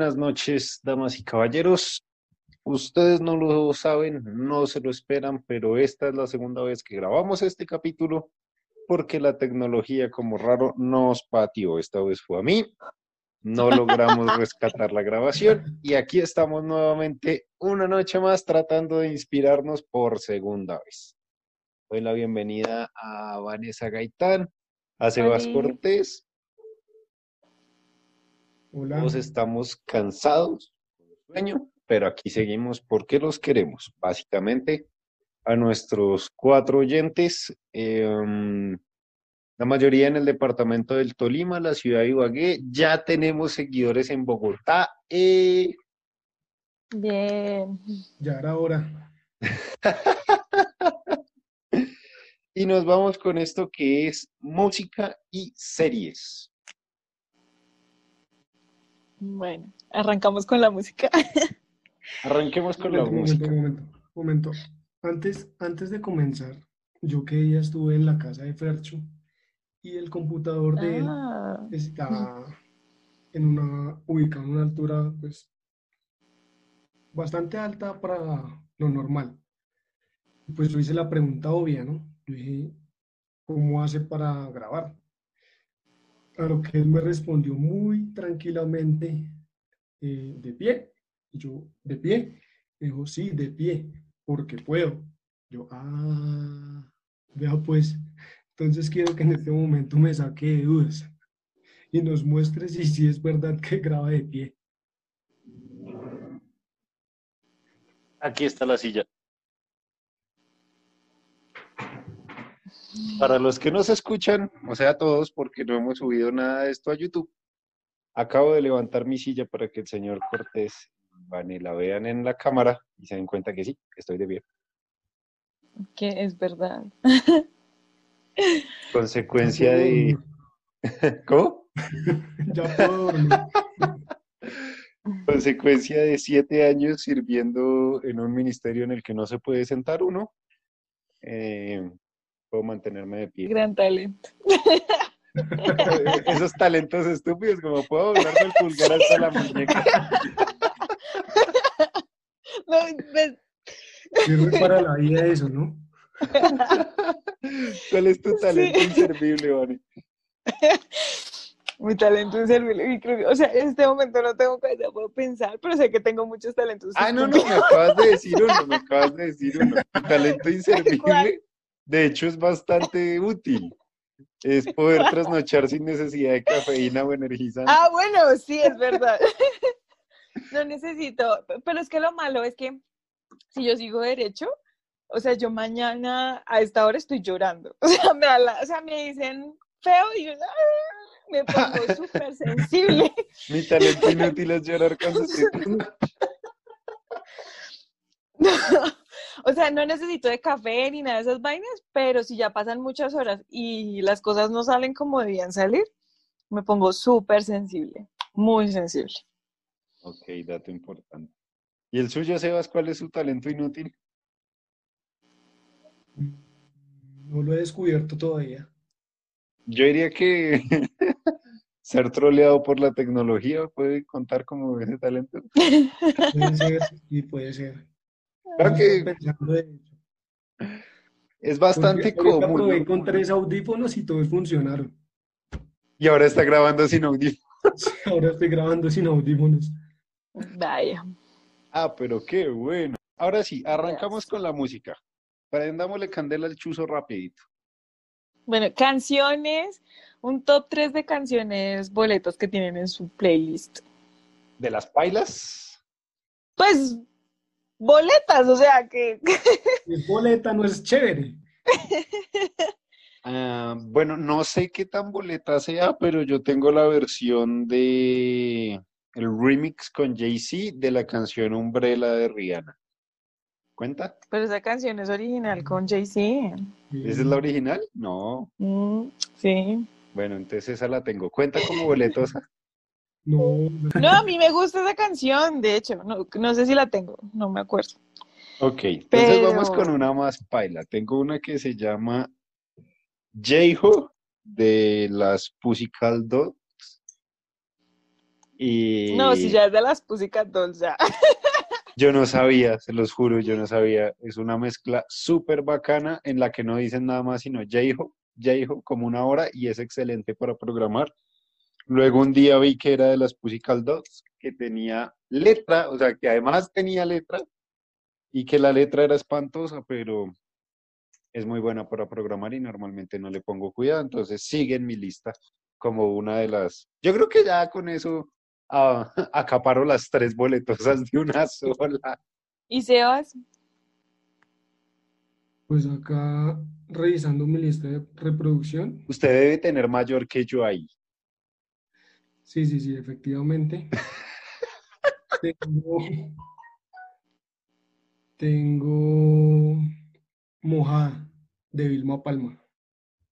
Buenas noches, damas y caballeros. Ustedes no lo saben, no se lo esperan, pero esta es la segunda vez que grabamos este capítulo porque la tecnología, como raro, nos pateó. Esta vez fue a mí. No logramos rescatar la grabación y aquí estamos nuevamente una noche más tratando de inspirarnos por segunda vez. Doy la bienvenida a Vanessa Gaitán, a Sebas. Cortés. Hola. Todos estamos cansados, con sueño, pero aquí seguimos porque los queremos. Básicamente, a nuestros cuatro oyentes, em, la mayoría en el departamento del Tolima, la ciudad de Ibagué, ya tenemos seguidores en Bogotá. eh, Bien. Ya era hora. y nos vamos con esto que es música y series. Bueno, arrancamos con la música. Arranquemos con la Momento, música. momento, momento, momento. Antes, antes de comenzar, yo que día estuve en la casa de Fercho y el computador de él Ah, está en una, ubicado en una altura, pues, bastante alta para lo normal. Pues yo hice la pregunta obvia, ¿no? Yo dije, ¿cómo hace para grabar? A lo que él me respondió muy tranquilamente, eh, de pie. Yo, ¿de pie? Dijo, sí, de pie, porque puedo. Yo, ah, vea pues. Entonces quiero que en este momento me saque de dudas y nos muestre si sí es verdad que graba de pie. Aquí está la silla. Para los que no se escuchan, o sea, todos, porque no hemos subido nada de esto a YouTube, acabo de levantar mi silla para que el señor Cortés y Vane la vean en la cámara y se den cuenta que sí, que estoy de pie. que es verdad. Consecuencia de... ¿Cómo? Ya puedo. Consecuencia de siete años sirviendo en un ministerio en el que no se puede sentar uno. eh, puedo mantenerme de pie. Gran talento. Esos talentos estúpidos, como puedo doblarme el pulgar hasta la muñeca. No, pues, Sirve para la vida eso, ¿no? ¿Cuál es tu talento Sí. inservible, Vane? mi talento y creo que- O sea, en este momento no tengo cabeza, puedo pensar, pero sé que tengo muchos talentos. Ah, no, no, me acabas de decir uno, me acabas de decir uno. Tu talento inservible, ¿Cuál? De hecho, es bastante útil. Es poder trasnochar sin necesidad de cafeína o energizante. Ah, bueno, sí, es verdad. No necesito, pero es que lo malo es que si yo sigo derecho, o sea, yo mañana a esta hora estoy llorando. O sea, me, da la- o sea, me dicen feo y yo "Ah", me pongo súper sensible. Mi talento inútil es llorar cuando estoy. O sea, no necesito de café ni nada de esas vainas, pero si ya pasan muchas horas y las cosas no salen como debían salir, me pongo súper sensible, muy sensible. Ok, dato importante. ¿Y el suyo, Sebas, cuál es su talento inútil? No lo he descubierto todavía. Yo diría que ser troleado por la tecnología puede contar como ese talento. Puede ser y puede ser. Claro Eso que estoy pensando de hecho. es bastante común. con tres audífonos y todos funcionaron. Y ahora está grabando sin audífono. Ahora estoy grabando sin audífonos. Vaya. Ah, pero qué bueno. Ahora sí, arrancamos con la música. Prendámosle candela al chuzo rapidito. Bueno, canciones, un top 3 de canciones boletos que tienen en su playlist. De las pailas. Pues boletas, o sea que boleta, no es chévere. ah, bueno, no sé qué tan boleta sea, pero yo tengo la versión de el remix con Jay-Z de la canción Umbrella de Rihanna. ¿Cuenta? pero esa canción es original con Jay-Z. ¿Esa es la original? No. Mm, sí. Bueno, entonces esa la tengo. ¿Cuenta como boletosa? No, No, a mí me gusta esa canción, de hecho, no, no sé si la tengo, no me acuerdo. Ok, entonces vamos con una más paila. Tengo una que se llama J-Ho de las Pussycat Dolls Y No, si ya es de las Pussycat Dolls, ya. yo no sabía, se los juro, yo no sabía. Es una mezcla súper bacana en la que no dicen nada más sino J-Ho, J-Ho como una hora y es excelente para programar. Luego un día vi que era de las Pussycat Dolls, que tenía letra, o sea, que además tenía letra y que la letra era espantosa, pero es muy buena para programar y normalmente no le pongo cuidado, entonces sigue en mi lista como una de las... Yo creo que ya con eso ah, acaparo las tres boletosas de una sola. ¿Y Sebas? Pues acá, revisando mi lista de reproducción, Usted debe tener mayor que yo ahí. Sí, sí, sí, efectivamente. Tengo, tengo Mojada, de Vilma Palma.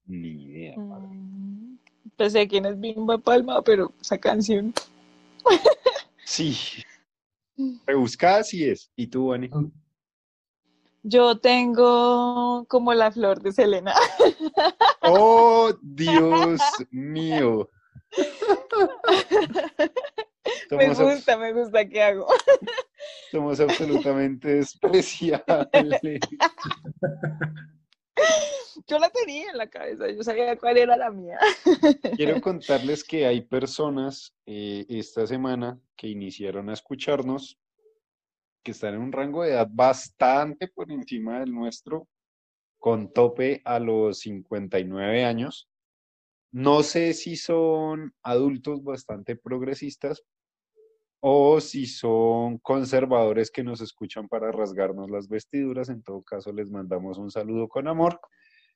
Ni idea. padre. Mm, Pensé quién es Bimba Palma, pero esa canción. Sí. Rebuscada sí es. ¿Y tú, Ani? Yo tengo como la flor de Selena. ¡Oh, Dios mío! Me gusta, me gusta qué hago. somos absolutamente despreciables. Yo la tenía en la cabeza, yo sabía cuál era la mía. Quiero contarles que hay personas eh, esta semana que iniciaron a escucharnos, que están en un rango de edad bastante por encima del nuestro, con tope a los 59 años. No sé si son adultos bastante progresistas o si son conservadores que nos escuchan para rasgarnos las vestiduras. En todo caso, les mandamos un saludo con amor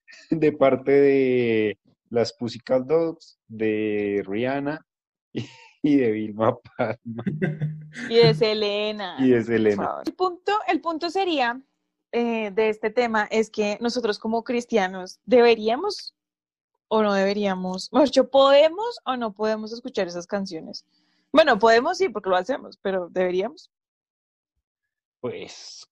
de parte de las Pussycat Dogs, de Rihanna y, de Vilma Palma Y de Selena. y de Selena. El punto, el punto sería eh, de este tema es que nosotros como cristianos deberíamos o no deberíamos, dicho, podemos o no podemos escuchar esas canciones. Bueno, podemos sí, porque lo hacemos, pero deberíamos. Pues,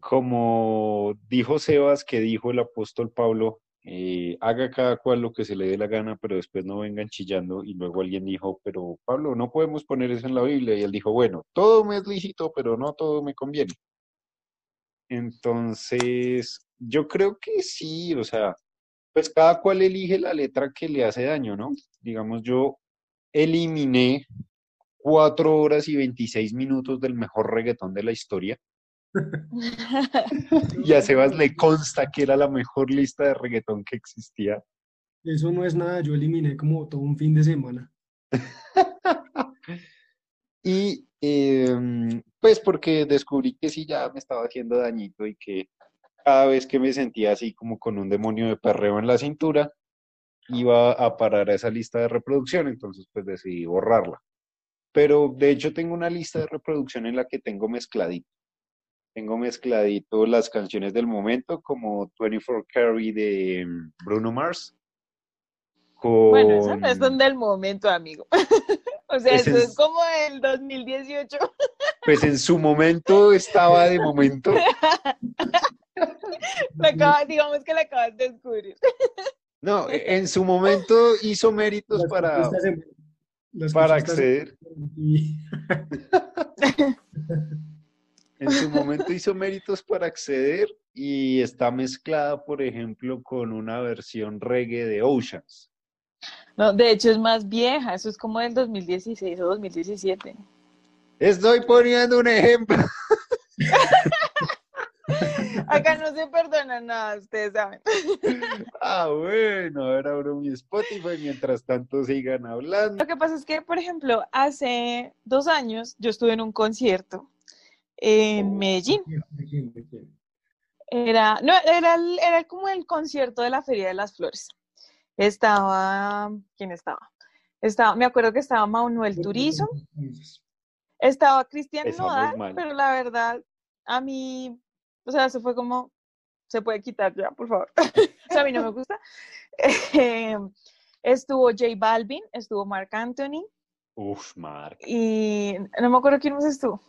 como dijo Sebas, que dijo el apóstol Pablo, eh, haga cada cual lo que se le dé la gana, pero después no vengan chillando. Y luego alguien dijo, pero Pablo, no podemos poner eso en la Biblia. Y él dijo, bueno, todo me es lícito, pero no todo me conviene. Entonces, yo creo que sí, o sea, pues cada cual elige la letra que le hace daño, ¿no? Digamos, yo eliminé cuatro horas y 26 minutos del mejor reggaetón de la historia. Y a Sebas le consta que era la mejor lista de reggaetón que existía. Eso no es nada, yo eliminé como todo un fin de semana. Y em, pues porque descubrí que sí ya me estaba haciendo dañito y que cada vez que me sentía así como con un demonio de perreo en la cintura, iba a parar a esa lista de reproducción, entonces pues decidí borrarla. Pero de hecho tengo una lista de reproducción en la que tengo mezcladito. Tengo mezcladito las canciones del momento, como 24 Carry de em, Bruno Mars. Bueno, eso no es con- donde el momento, amigo. O sea, eso es- es como el 2018. Pues en su momento estaba de momento. Acaba- digamos que lo acabas de descubrir. No, e- en su momento hizo méritos Las para, para acceder. y- En su momento hizo méritos para acceder y está mezclada, por ejemplo, con una versión reggae de Oceans. No, de hecho es más vieja, eso es como del 2016 o 2017. Estoy poniendo un ejemplo. Acá no se perdona nada, ustedes saben. Ah, bueno, ahora abro mi Spotify mientras tanto sigan hablando. Lo que pasa es que, por ejemplo, hace dos años yo estuve en un concierto en Medellín. ¿De quién? Era, no, era, era como el concierto de la Feria de las Flores. Estaba, ¿quién estaba? Estaba, me acuerdo que estaba Manuel Turizo, estaba Cristian Nodal, pero la verdad, a mí, o sea, se fue como, se puede quitar ya, por favor. o sea, a mí no me gusta. Eh, estuvo J Balvin, estuvo Marc Anthony Uf, Mark. y no me acuerdo quién más estuvo.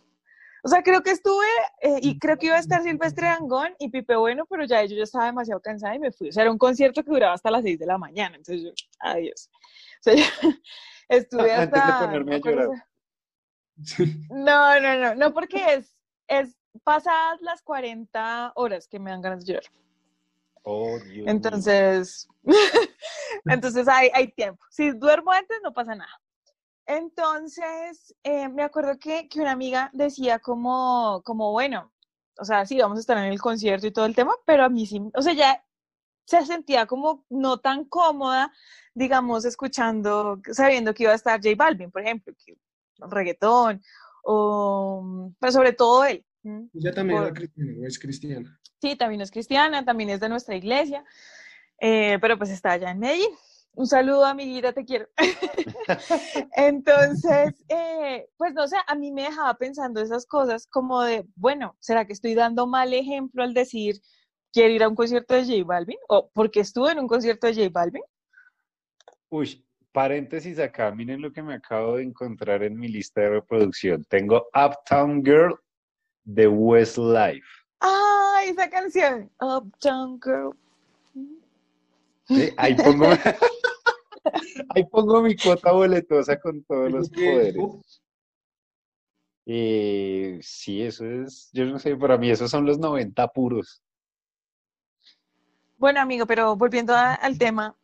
O sea, creo que estuve eh, y creo que iba a estar Silvestre Dangond y Pipe Bueno, pero ya yo ya estaba demasiado cansada y me fui. O sea, era un concierto que duraba hasta las 6 de la mañana, entonces yo, adiós. O sea, yo- Estuve Antes hasta... de ponerme a llorar. No, no, no, no, porque es, es pasadas las 40 horas que me dan ganas de llorar. Oh, Dios. Entonces, entonces hay, hay tiempo. Si duermo antes, no pasa nada. Entonces, eh, me acuerdo que, que una amiga decía como, como, bueno, o sea, sí, vamos a estar en el concierto y todo el tema, pero a mí sí, o sea, ya se sentía como no tan cómoda, digamos, escuchando, sabiendo que iba a estar J Balvin, por ejemplo, que reggaetón, o, pero sobre todo él. Ella también Por- era cristiana, o es cristiana. Sí, también es cristiana, también es de nuestra iglesia, eh, pero pues está allá en Medellín. Un saludo, amiguita, te quiero. Entonces, eh, pues no sé, a mí me dejaba pensando esas cosas como de, bueno, ¿será que estoy dando mal ejemplo al decir quiero ir a un concierto de J Balvin? ¿O porque estuve en un concierto de J Balvin? Uy, paréntesis acá, miren lo que me acabo de encontrar en mi lista de reproducción. Tengo Uptown Girl de Westlife. ¡Ah, esa canción! Uptown Girl. ¿sí? Ahí pongo, ahí pongo mi cuota boletosa con todos los poderes. Eh, sí, eso es, yo no sé, para mí esos son los 90 puros. Bueno, amigo, pero volviendo a- al tema,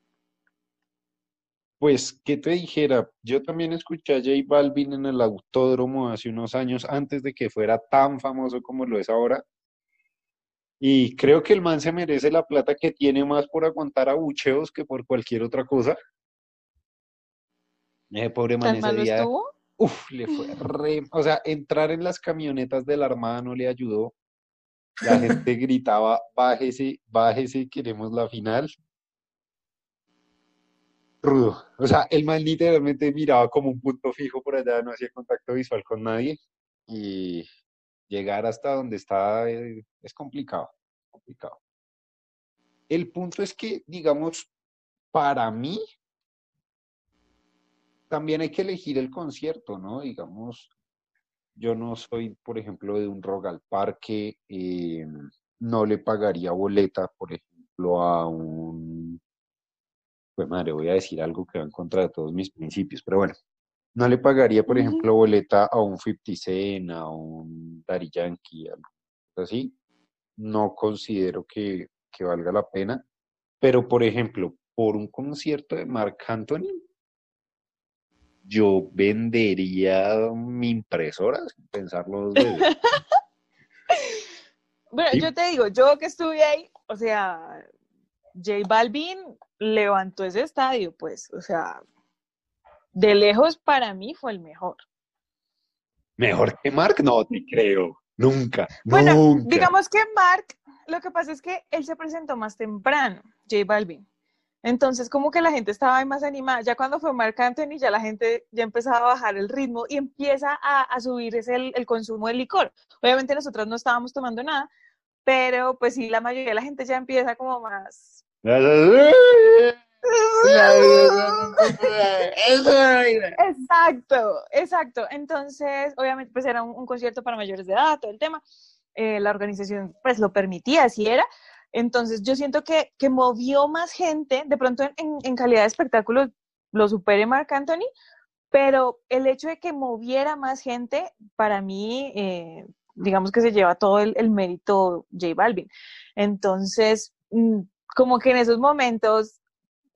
Pues, ¿qué te dijera? Yo también escuché a J Balvin en el autódromo hace unos años, antes de que fuera tan famoso como lo es ahora. Y creo que el man se merece la plata que tiene más por aguantar abucheos que por cualquier otra cosa. Ese pobre man ¿tan ese malo día, estuvo? uf, le fue re... O sea, entrar en las camionetas de la Armada no le ayudó. La gente gritaba, bájese, bájese, queremos la final. Rudo. O sea, el man literalmente miraba como un punto fijo por allá, no hacía contacto visual con nadie. Y llegar hasta donde está eh, es complicado, complicado. El punto es que, digamos, para mí, también hay que elegir el concierto, ¿no? Digamos, yo no soy, por ejemplo, de un Rock al Parque, eh, no le pagaría boleta, por ejemplo, a un, pues madre, voy a decir algo que va en contra de todos mis principios, pero bueno, no le pagaría, por ejemplo, boleta a un 50 Cent, a un Daddy Yankee, algo así. No considero que, que valga la pena, pero por ejemplo, por un concierto de Marc Anthony, yo vendería mi impresora sin pensarlo dos veces. Bueno, Sí. yo te digo, yo que estuve ahí, o sea, J Balvin levantó ese estadio, pues, o sea, de lejos para mí fue el mejor. Mejor que Marc, no te creo. Nunca, Bueno, nunca. digamos que Mark, lo que pasa es que él se presentó más temprano, J Balvin. Entonces, como que la gente estaba ahí más animada. Ya cuando fue Mark Anthony, ya la gente ya empezaba a bajar el ritmo y empieza a, a subir ese el, el consumo de licor. Obviamente nosotros no estábamos tomando nada, pero pues sí, la mayoría de la gente ya empieza como más... Exacto, exacto. Entonces, obviamente, pues era un, un concierto para mayores de edad, todo el tema. Eh, la organización, pues lo permitía, así era. Entonces, yo siento que, que movió más gente, de pronto en, en- en calidad de espectáculo lo supere Marc Anthony, pero el hecho de que moviera más gente, para mí, eh, digamos que se lleva todo el, el mérito J Balvin. Entonces, mm, como que en esos momentos,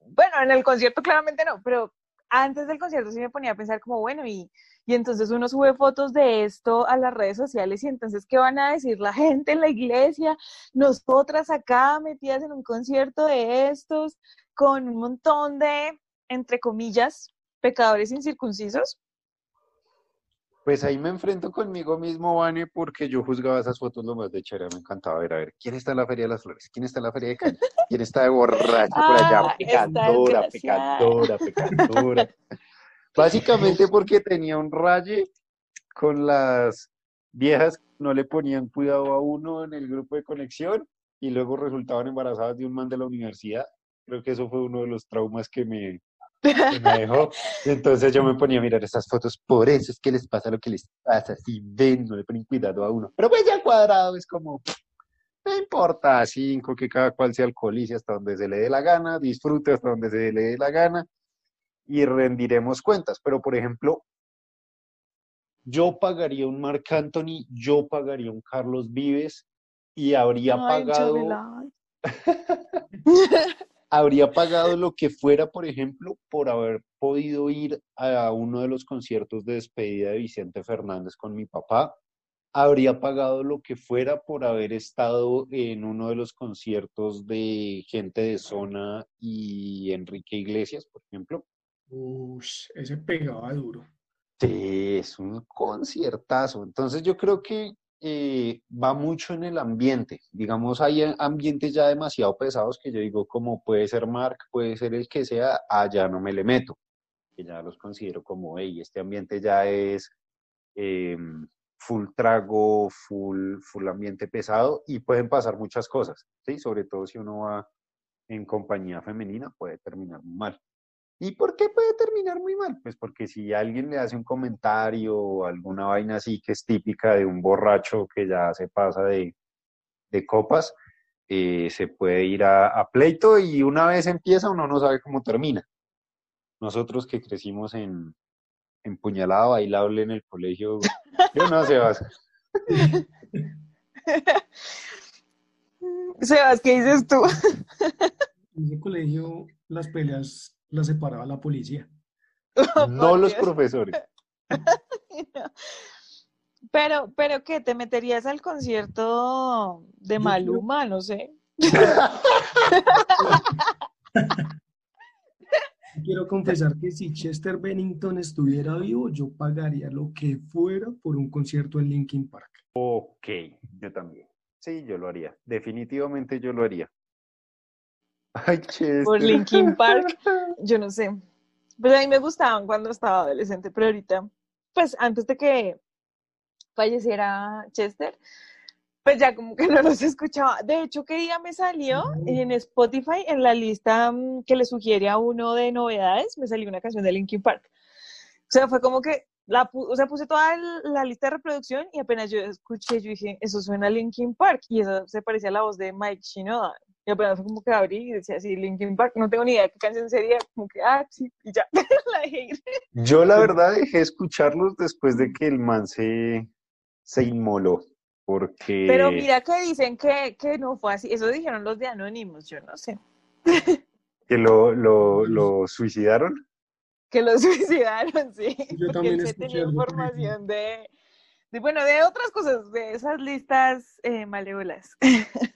bueno, en el concierto claramente no, pero antes del concierto sí me ponía a pensar como, bueno, y, y entonces uno sube fotos de esto a las redes sociales y entonces, ¿qué van a decir la gente en la iglesia? Nosotras acá metidas en un concierto de estos, con un montón de, entre comillas, pecadores incircuncisos. Pues ahí me enfrento conmigo mismo, Vane, porque yo juzgaba esas fotos lo más de chévere, me encantaba ver, a ver, ¿quién está en la Feria de las Flores? ¿Quién está en la Feria de Cali? ¿Quién está de borracho por allá? Pecadora, pecadora, pecadora. Básicamente porque tenía un raye con las viejas que no le ponían cuidado a uno en el grupo de conexión y luego resultaban embarazadas de un man de la universidad. Creo que eso fue uno de los traumas que me, que me dejó. Entonces yo me ponía a mirar esas fotos, por eso es que les pasa lo que les pasa, si ven, no le ponen cuidado a uno. Pero pues ya cuadrado es como, no importa, cinco, que cada cual se alcoholice hasta donde se le dé la gana, disfrute hasta donde se le dé la gana. y rendiremos cuentas. Pero, por ejemplo, yo pagaría un Marc Anthony, yo pagaría un Carlos Vives y habría pagado habría pagado lo que fuera, por ejemplo, por haber podido ir a uno de los conciertos de despedida de Vicente Fernández con mi papá. Habría pagado lo que fuera por haber estado en uno de los conciertos de gente de zona y Enrique Iglesias, por ejemplo. Uy, ese pegaba duro. Sí, es un conciertazo. Entonces yo creo que eh, va mucho en el ambiente. Digamos, hay ambientes ya demasiado pesados que yo digo, como puede ser Mark, puede ser el que sea, allá no me le meto. Que ya los considero como, hey, este ambiente ya es em, full trago, full, full ambiente pesado y pueden pasar muchas cosas, ¿sí? Sobre todo si uno va en compañía femenina, puede terminar mal. ¿Y por qué puede terminar muy mal? Pues porque si alguien le hace un comentario o alguna vaina así que es típica de un borracho que ya se pasa de, copas, eh, se puede ir a, pleito y una vez empieza uno no sabe cómo termina. Nosotros que crecimos en, en puñalada bailable en el colegio, yo no, Sebas. Sebas, ¿qué dices tú? En ese colegio las peleas la separaba la policía. no los profesores. Pero, pero ¿qué? ¿Te meterías al concierto de Maluma? No sé. Quiero confesar que si Chester Bennington estuviera vivo, yo pagaría lo que fuera por un concierto en Linkin Park. Ok, yo también. Sí, yo lo haría. Definitivamente yo lo haría. Ay, Por Linkin Park, yo no sé. Pues a mí me gustaban cuando estaba adolescente, pero ahorita, pues antes de que falleciera Chester, pues ya como que no los escuchaba. De hecho, ¿qué día me salió? En Spotify, en la lista mm, que le sugiere a uno de novedades, me salió una canción de Linkin Park. O sea, fue como que la o sea, puse toda la lista de reproducción y apenas yo escuché, yo dije, eso suena a Linkin Park. Y eso se parecía a la voz de Mike Shinoda. Y apenas como que abrí y decía así, Linkin Park, no tengo ni idea de qué canción sería, como que, ah, sí, y ya, la dejé ir. Yo la verdad dejé escucharlos después de que el man se, se inmoló, porque... Pero mira que dicen que, que no fue así, eso dijeron los de Anónimos, yo no sé. ¿Que lo, lo, lo suicidaron? Que lo suicidaron, sí. Yo porque él se tenía información de, de, bueno, de otras cosas, de esas listas eh, malévolas.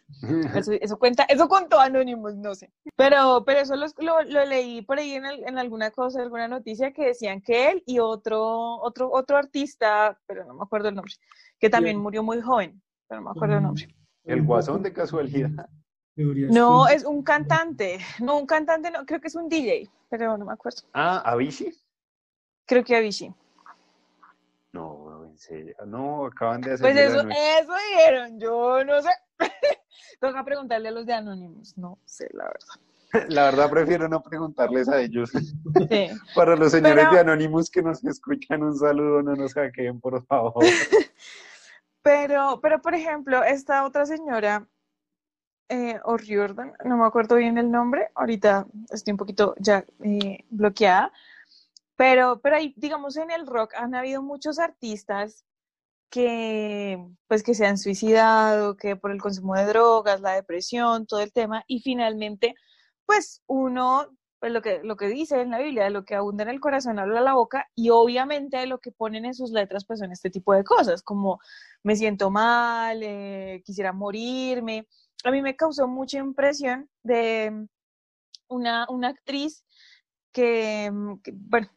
Eso, cuenta, eso contó Anonymous, no sé. Pero, pero eso lo, lo, leí por ahí en, en, alguna cosa, alguna noticia que decían que él y otro, otro, otro artista, pero no me acuerdo el nombre, que también murió muy joven, pero no me acuerdo el nombre. El guasón de casualidad. No, es un cantante. No, un cantante, no, creo que es un DJ, pero no me acuerdo. Ah, Avicii. Creo que Avicii. No, No, acaban de hacer. Pues eso, eso dijeron, yo no sé. Toca preguntarle a los de Anonymous, no sé, la verdad. La verdad prefiero no preguntarles a ellos. Sí. Para los señores de Anonymous que nos escuchan, un saludo, no nos hackeen, por favor. Pero, pero por ejemplo, esta otra señora, eh, O'Riordan, no me acuerdo bien el nombre, ahorita estoy un poquito ya eh, bloqueada, pero, pero ahí, digamos, en el rock han habido muchos artistas que pues que se han suicidado, que por el consumo de drogas, la depresión, todo el tema, y finalmente, pues uno, pues lo que, lo que dice en la Biblia, de lo que abunda en el corazón habla la boca, y obviamente lo que ponen en sus letras pues son este tipo de cosas, como me siento mal, eh, quisiera morirme. A mí me causó mucha impresión de una, una actriz que, que bueno,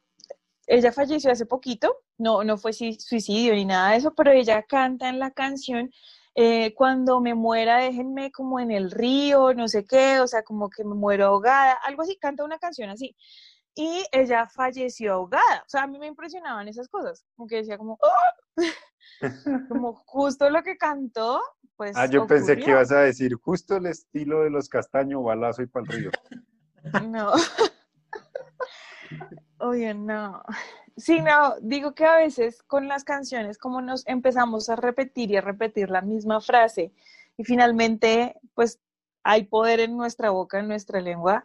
ella falleció hace poquito, no, no fue suicidio ni nada de eso, pero ella canta en la canción eh, cuando me muera déjenme como en el río, no sé qué, o sea, como que me muero ahogada, algo así, canta una canción así. Y ella falleció ahogada, o sea, a mí me impresionaban esas cosas, como que decía como, ¡Oh! como justo lo que cantó, pues. Ah, yo pensé que ibas a decir justo el estilo de los castaños, balazo y pa'l río. No. Oye, no. Sí, no, digo que a veces con las canciones, como nos empezamos a repetir y a repetir la misma frase, y finalmente, pues hay poder en nuestra boca, en nuestra lengua,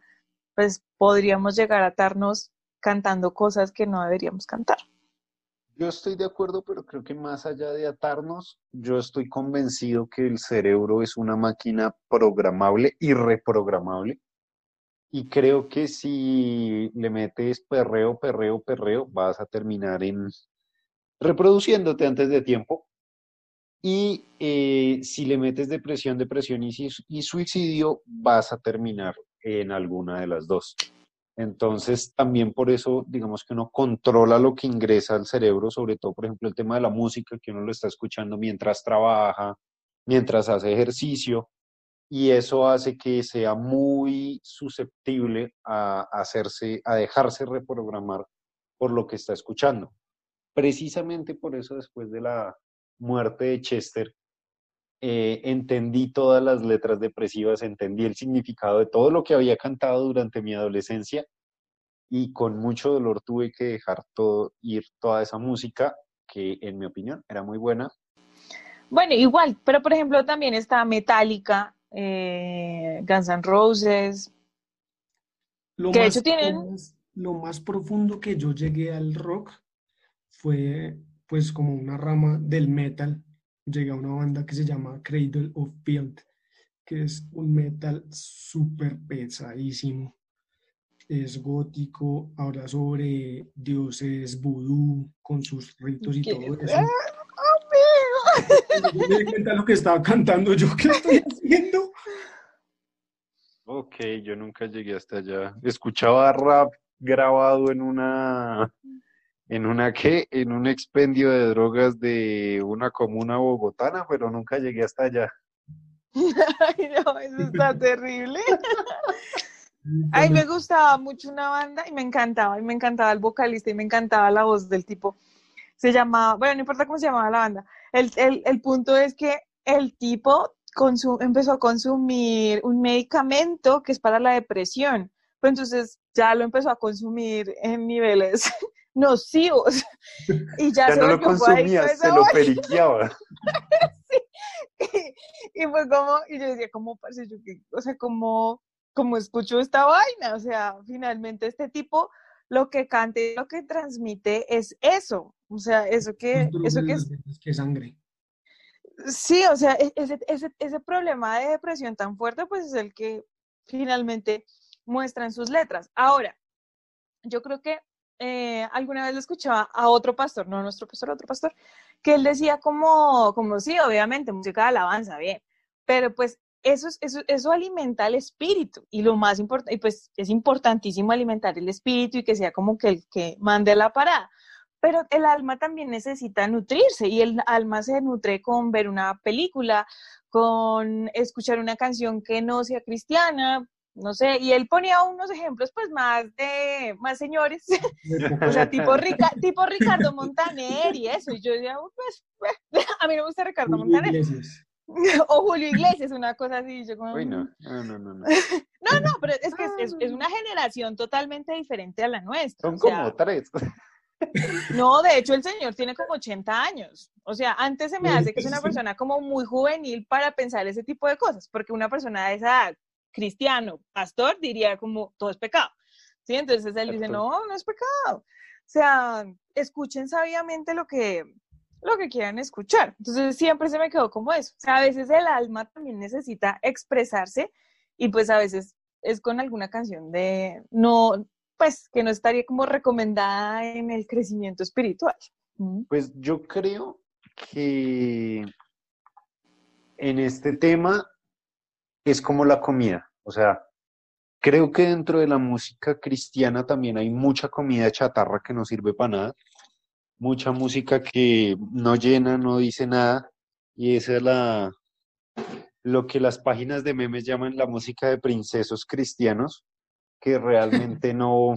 pues podríamos llegar a atarnos cantando cosas que no deberíamos cantar. Yo estoy de acuerdo, pero creo que más allá de atarnos, yo estoy convencido que el cerebro es una máquina programable y reprogramable. Y creo que si le metes perreo, perreo, perreo, vas a terminar en reproduciéndote antes de tiempo. Y eh, si le metes depresión, depresión y, y suicidio, vas a terminar en alguna de las dos. Entonces, también por eso, digamos que uno controla lo que ingresa al cerebro, sobre todo, por ejemplo, el tema de la música, que uno lo está escuchando mientras trabaja, mientras hace ejercicio, y eso hace que sea muy susceptible a hacerse, a dejarse reprogramar por lo que está escuchando. Precisamente por eso, después de la muerte de Chester, eh, entendí todas las letras depresivas, entendí el significado de todo lo que había cantado durante mi adolescencia y con mucho dolor tuve que dejar todo, ir toda esa música que en mi opinión era muy buena. Bueno, igual, pero por ejemplo también está Metallica, eh, Guns N' Roses, lo que de más, hecho tienen... lo más- profundo que yo llegué al rock fue pues como una rama del metal. Llegué a una banda que se llama Cradle of Filth, que es un metal súper pesadísimo. Es gótico, habla sobre dioses vudú con sus ritos y ¿Qué? todo eso. Me di cuenta de lo que estaba cantando yo, ¿qué estoy haciendo? Ok, yo nunca llegué hasta allá. Escuchaba rap grabado en una, en una qué, en un expendio de drogas de una comuna bogotana, pero nunca llegué hasta allá. Ay, no, eso está terrible. Ay, me gustaba mucho una banda y me encantaba, y me encantaba el vocalista y me encantaba la voz del tipo. Se llamaba, bueno, no importa cómo se llamaba la banda. El, el, el punto es que el tipo empezó a consumir un medicamento que es para la depresión. Pero entonces ya lo empezó a consumir en niveles nocivos. Y ya, Ya se no lo adicto consumía, se lo periqueaba. y fue como, y yo decía, como, parce, yo o sea, como, como escucho esta vaina, o sea, finalmente este tipo lo que canta y lo que transmite es eso, o sea, eso que, eso que es, que sangre. sí, o sea, e- ese, ese, ese problema de depresión tan fuerte, pues es el que finalmente muestra en sus letras. Ahora, yo creo que eh, alguna vez lo escuchaba a otro pastor, no nuestro pastor, a otro pastor, que él decía como, como sí, obviamente, música de alabanza, bien, pero pues eso, es- eso, eso alimenta el espíritu y lo más importante, y pues es importantísimo alimentar el espíritu y que sea como que el que mande la parada. Pero el alma también necesita nutrirse y el alma se nutre con ver una película, con escuchar una canción que no sea cristiana, no sé, y él ponía unos ejemplos pues más de, más señores, o sea, tipo, Rica- tipo Ricardo Montaner y eso, y yo decía, "Uh, pues, a mí no me gusta Ricardo Montaner, Iglesias. o Julio Iglesias, una cosa así, yo como, Uy, no, no, no, no. no. no, no, pero es que es, es- es una generación totalmente diferente a la nuestra, Son o sea, como tres. no, de hecho el señor tiene como 80 años. O sea, antes se me hace que es una persona como muy juvenil para pensar ese tipo de cosas, porque una persona de esa edad, cristiano, pastor, diría como todo es pecado. ¿Sí? Entonces él dice, no, no es pecado. O sea, escuchen sabiamente lo que, lo que quieran escuchar. Entonces siempre se me quedó como eso. O sea, a veces el alma también necesita expresarse y pues a veces es con alguna canción de, no, pues que no estaría como recomendada en el crecimiento espiritual. Pues yo creo que en este tema es como la comida. O sea, creo que dentro de la música cristiana también hay mucha comida chatarra que no sirve para nada. Mucha música que no llena, no dice nada. Y esa es la, lo que las páginas de memes llaman la música de princesos cristianos, que realmente no,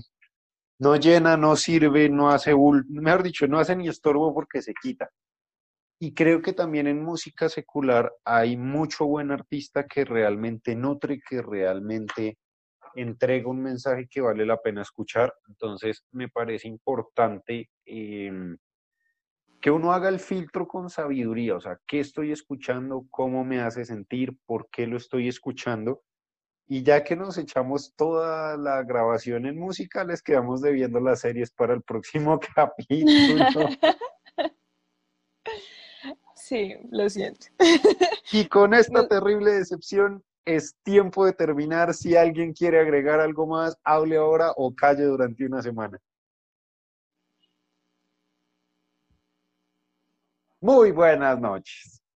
no llena, no sirve, no hace, mejor dicho, no hace ni estorbo porque se quita. Y creo que también en música secular hay mucho buen artista que realmente nutre, que realmente entrega un mensaje que vale la pena escuchar. Entonces, me parece importante em, que uno haga el filtro con sabiduría, o sea, qué estoy escuchando, cómo me hace sentir, por qué lo estoy escuchando, Y ya que nos echamos toda la grabación en música, les quedamos debiendo las series para el próximo capítulo. Sí, lo siento. Y con esta terrible decepción, es tiempo de terminar. Si alguien quiere agregar algo más, hable ahora o calle durante una semana. Muy buenas noches.